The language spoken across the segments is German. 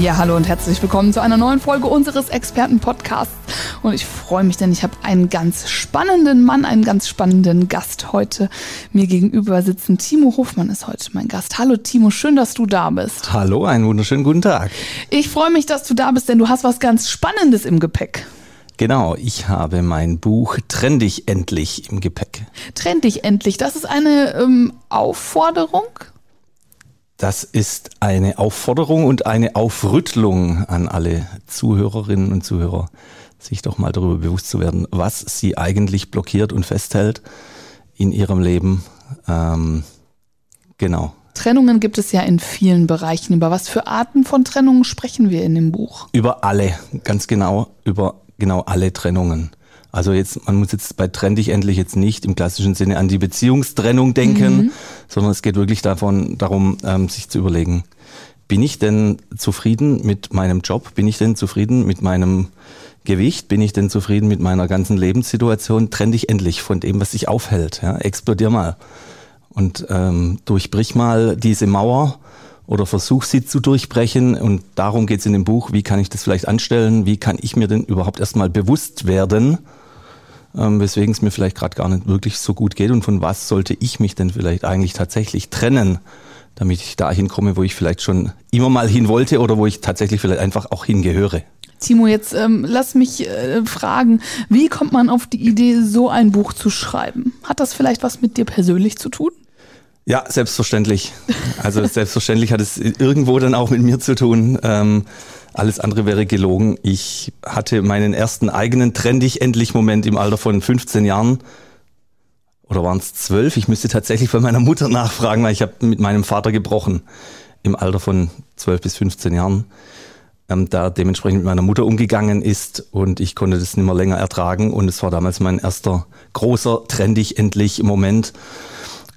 Ja, hallo und herzlich willkommen zu einer neuen Folge unseres Experten-Podcasts. Und ich freue mich, denn ich habe einen ganz spannenden Mann, einen ganz spannenden Gast heute. Mir gegenüber sitzen Timo Hofmann ist heute mein Gast. Hallo Timo, schön, dass du da bist. Hallo, einen wunderschönen guten Tag. Ich freue mich, dass du da bist, denn du hast was ganz Spannendes im Gepäck. Genau, ich habe mein Buch Trenn dich endlich im Gepäck. Trenn dich endlich. Das ist eine ähm, Aufforderung. Das ist eine Aufforderung und eine Aufrüttelung an alle Zuhörerinnen und Zuhörer, sich doch mal darüber bewusst zu werden, was sie eigentlich blockiert und festhält in ihrem Leben. Ähm, genau. Trennungen gibt es ja in vielen Bereichen. Über was für Arten von Trennungen sprechen wir in dem Buch? Über alle, ganz genau, über genau alle Trennungen. Also jetzt, man muss jetzt bei Trenn dich endlich jetzt nicht im klassischen Sinne an die Beziehungstrennung denken, mhm. sondern es geht wirklich davon, darum, ähm, sich zu überlegen, bin ich denn zufrieden mit meinem Job? Bin ich denn zufrieden mit meinem Gewicht? Bin ich denn zufrieden mit meiner ganzen Lebenssituation? Trenn dich endlich von dem, was dich aufhält. Ja? Explodier mal. Und ähm, durchbrich mal diese Mauer oder versuch sie zu durchbrechen. Und darum geht es in dem Buch, wie kann ich das vielleicht anstellen? Wie kann ich mir denn überhaupt erstmal bewusst werden, ähm, weswegen es mir vielleicht gerade gar nicht wirklich so gut geht und von was sollte ich mich denn vielleicht eigentlich tatsächlich trennen, damit ich dahin komme, wo ich vielleicht schon immer mal hin wollte oder wo ich tatsächlich vielleicht einfach auch hingehöre. Timo, jetzt ähm, lass mich äh, fragen, wie kommt man auf die Idee, so ein Buch zu schreiben? Hat das vielleicht was mit dir persönlich zu tun? Ja, selbstverständlich. Also selbstverständlich hat es irgendwo dann auch mit mir zu tun. Ähm, alles andere wäre gelogen. Ich hatte meinen ersten eigenen trendig endlich Moment im Alter von 15 Jahren. Oder waren es zwölf? Ich müsste tatsächlich bei meiner Mutter nachfragen, weil ich habe mit meinem Vater gebrochen im Alter von 12 bis 15 Jahren. Ähm, da dementsprechend mit meiner Mutter umgegangen ist und ich konnte das nicht mehr länger ertragen und es war damals mein erster großer trendig endlich Moment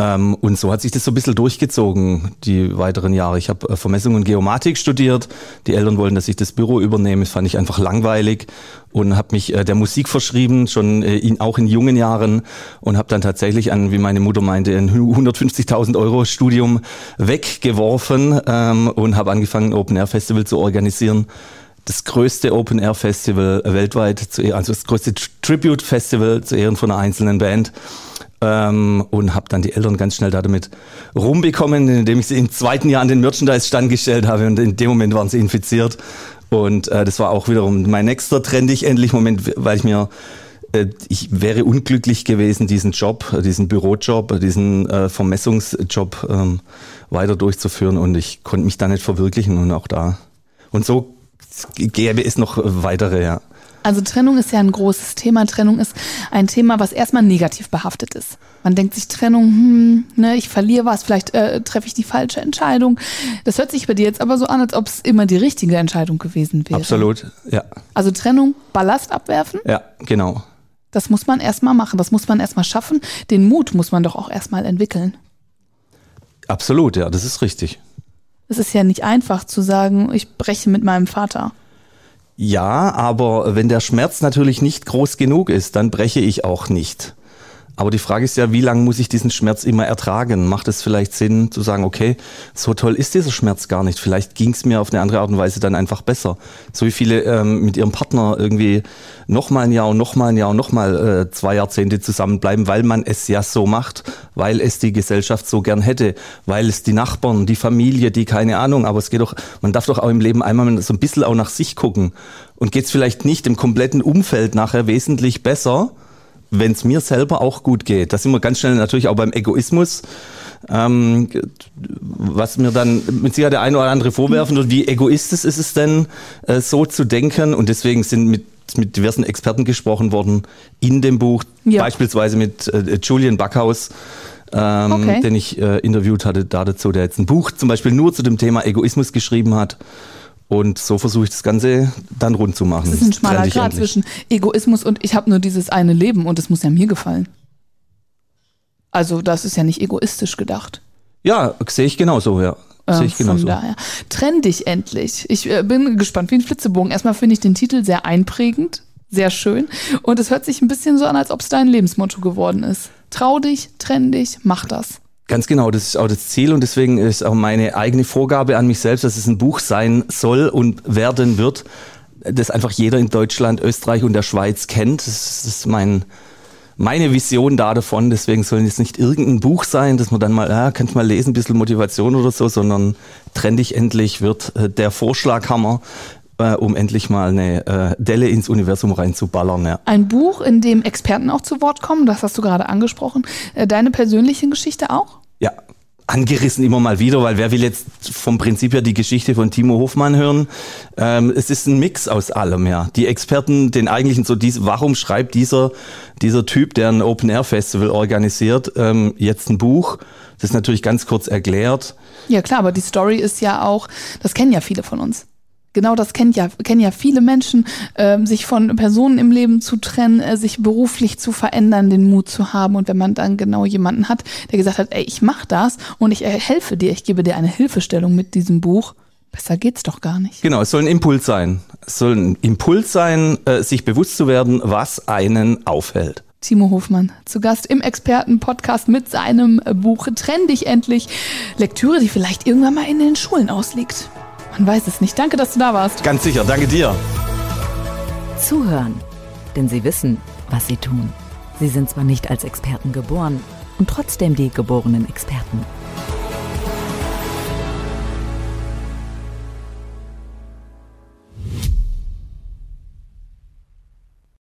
ähm, und so hat sich das so ein bisschen durchgezogen, die weiteren Jahre. Ich habe äh, Vermessung und Geomatik studiert. Die Eltern wollten, dass ich das Büro übernehme. Das fand ich einfach langweilig und habe mich äh, der Musik verschrieben, schon äh, in, auch in jungen Jahren und habe dann tatsächlich an, wie meine Mutter meinte, ein 150.000 Euro Studium weggeworfen ähm, und habe angefangen, Open Air Festival zu organisieren das größte Open Air Festival weltweit, zu, also das größte Tribute Festival zu Ehren von einer einzelnen Band ähm, und habe dann die Eltern ganz schnell damit rumbekommen, indem ich sie im zweiten Jahr an den Merchandise-Stand gestellt habe und in dem Moment waren sie infiziert. Und äh, das war auch wiederum mein nächster trendig endlich Moment, weil ich mir äh, ich wäre unglücklich gewesen, diesen Job, diesen Bürojob, diesen äh, Vermessungsjob ähm, weiter durchzuführen und ich konnte mich da nicht verwirklichen und auch da. Und so gäbe es noch weitere, ja. Also Trennung ist ja ein großes Thema. Trennung ist ein Thema, was erstmal negativ behaftet ist. Man denkt sich Trennung, hm, ne, ich verliere was, vielleicht äh, treffe ich die falsche Entscheidung. Das hört sich bei dir jetzt aber so an, als ob es immer die richtige Entscheidung gewesen wäre. Absolut, ja. Also Trennung, Ballast abwerfen? Ja, genau. Das muss man erstmal machen, das muss man erstmal schaffen. Den Mut muss man doch auch erstmal entwickeln. Absolut, ja, das ist richtig. Es ist ja nicht einfach zu sagen, ich breche mit meinem Vater. Ja, aber wenn der Schmerz natürlich nicht groß genug ist, dann breche ich auch nicht. Aber die Frage ist ja, wie lange muss ich diesen Schmerz immer ertragen? Macht es vielleicht Sinn zu sagen, okay, so toll ist dieser Schmerz gar nicht. Vielleicht ging es mir auf eine andere Art und Weise dann einfach besser. So wie viele ähm, mit ihrem Partner irgendwie noch mal ein Jahr und noch mal ein Jahr und noch mal äh, zwei Jahrzehnte zusammenbleiben, weil man es ja so macht, weil es die Gesellschaft so gern hätte, weil es die Nachbarn, die Familie, die keine Ahnung. Aber es geht doch, man darf doch auch im Leben einmal so ein bisschen auch nach sich gucken. Und geht es vielleicht nicht im kompletten Umfeld nachher wesentlich besser, wenn es mir selber auch gut geht. Da sind wir ganz schnell natürlich auch beim Egoismus. Ähm, was mir dann mit Sicherheit der eine oder andere vorwerfen wird, wie egoistisch ist es denn, äh, so zu denken? Und deswegen sind mit mit diversen Experten gesprochen worden in dem Buch, ja. beispielsweise mit äh, Julian Backhaus, ähm, okay. den ich äh, interviewt hatte, da dazu, der jetzt ein Buch zum Beispiel nur zu dem Thema Egoismus geschrieben hat. Und so versuche ich das Ganze dann rund zu machen. Das ist ein schmaler Grad zwischen Egoismus und ich habe nur dieses eine Leben und es muss ja mir gefallen. Also das ist ja nicht egoistisch gedacht. Ja, sehe ich genauso, ja. Sehe ich genauso. Von daher. Trenn dich endlich. Ich äh, bin gespannt wie ein Flitzebogen. Erstmal finde ich den Titel sehr einprägend, sehr schön. Und es hört sich ein bisschen so an, als ob es dein Lebensmotto geworden ist. Trau dich, trenn dich, mach das. Ganz genau, das ist auch das Ziel und deswegen ist auch meine eigene Vorgabe an mich selbst, dass es ein Buch sein soll und werden wird, das einfach jeder in Deutschland, Österreich und der Schweiz kennt. Das ist mein, meine Vision da davon. Deswegen soll es nicht irgendein Buch sein, dass man dann mal, ja, kannst mal lesen, ein bisschen Motivation oder so, sondern trenn dich endlich wird äh, der Vorschlaghammer, äh, um endlich mal eine äh, Delle ins Universum reinzuballern. Ja. Ein Buch, in dem Experten auch zu Wort kommen, das hast du gerade angesprochen. Deine persönliche Geschichte auch? Ja, angerissen immer mal wieder, weil wer will jetzt vom Prinzip her die Geschichte von Timo Hofmann hören? Ähm, es ist ein Mix aus allem, ja. Die Experten, den eigentlichen so dies, warum schreibt dieser dieser Typ, der ein Open Air Festival organisiert, ähm, jetzt ein Buch? Das ist natürlich ganz kurz erklärt. Ja klar, aber die Story ist ja auch, das kennen ja viele von uns. Genau das kennen ja, kennen ja viele Menschen, ähm, sich von Personen im Leben zu trennen, äh, sich beruflich zu verändern, den Mut zu haben. Und wenn man dann genau jemanden hat, der gesagt hat, ey, ich mach das und ich äh, helfe dir, ich gebe dir eine Hilfestellung mit diesem Buch, besser geht's doch gar nicht. Genau, es soll ein Impuls sein. Es soll ein Impuls sein, äh, sich bewusst zu werden, was einen aufhält. Timo Hofmann zu Gast im Experten-Podcast mit seinem Buch Trenn dich endlich. Lektüre, die vielleicht irgendwann mal in den Schulen ausliegt. Man weiß es nicht. Danke, dass du da warst. Ganz sicher, danke dir. Zuhören. Denn sie wissen, was sie tun. Sie sind zwar nicht als Experten geboren und trotzdem die geborenen Experten.